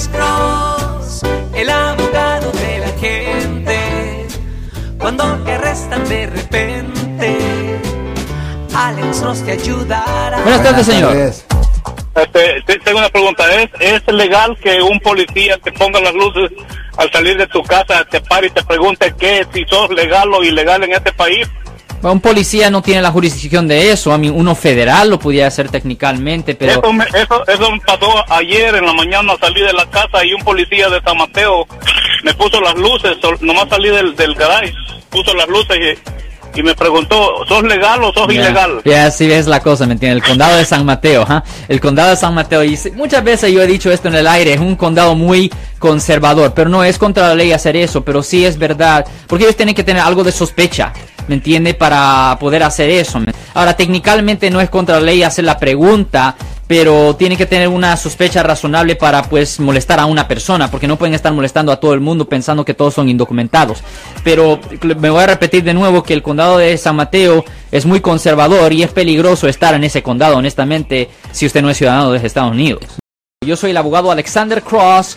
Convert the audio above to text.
Alex Cross, el abogado de la gente. Cuando te arrestan de repente, Alex Cross te ayudará. Buenas tardes, señor. Este, te- tengo una pregunta. ¿Es, ¿Es legal que un policía te ponga las luces al salir de tu casa, te pare y te pregunte qué, si sos legal o ilegal en este país? Un policía no tiene la jurisdicción de eso. A mí, uno federal lo pudiera hacer técnicamente, pero. Eso, me, eso, eso me pasó ayer en la mañana, salí de la casa y un policía de San Mateo me puso las luces, nomás salí del, del garage, puso las luces y, y me preguntó, ¿sos legal o sos Ya, ilegal? Ya, así es la cosa, ¿me entiendes? El condado de San Mateo, ¿ja? El condado de San Mateo, y muchas veces yo he dicho esto en el aire, es un condado muy conservador, pero no es contra la ley hacer eso, pero sí es verdad, porque ellos tienen que tener algo de sospecha, ¿me entiende? Para poder hacer eso. Ahora, técnicamente no es contra la ley hacer la pregunta, pero tienen que tener una sospecha razonable para pues molestar a una persona, porque no pueden estar molestando a todo el mundo pensando que todos son indocumentados. Pero me voy a repetir de nuevo que el condado de San Mateo es muy conservador y es peligroso estar en ese condado, honestamente, si usted no es ciudadano de Estados Unidos. Yo soy el abogado Alexander Cross.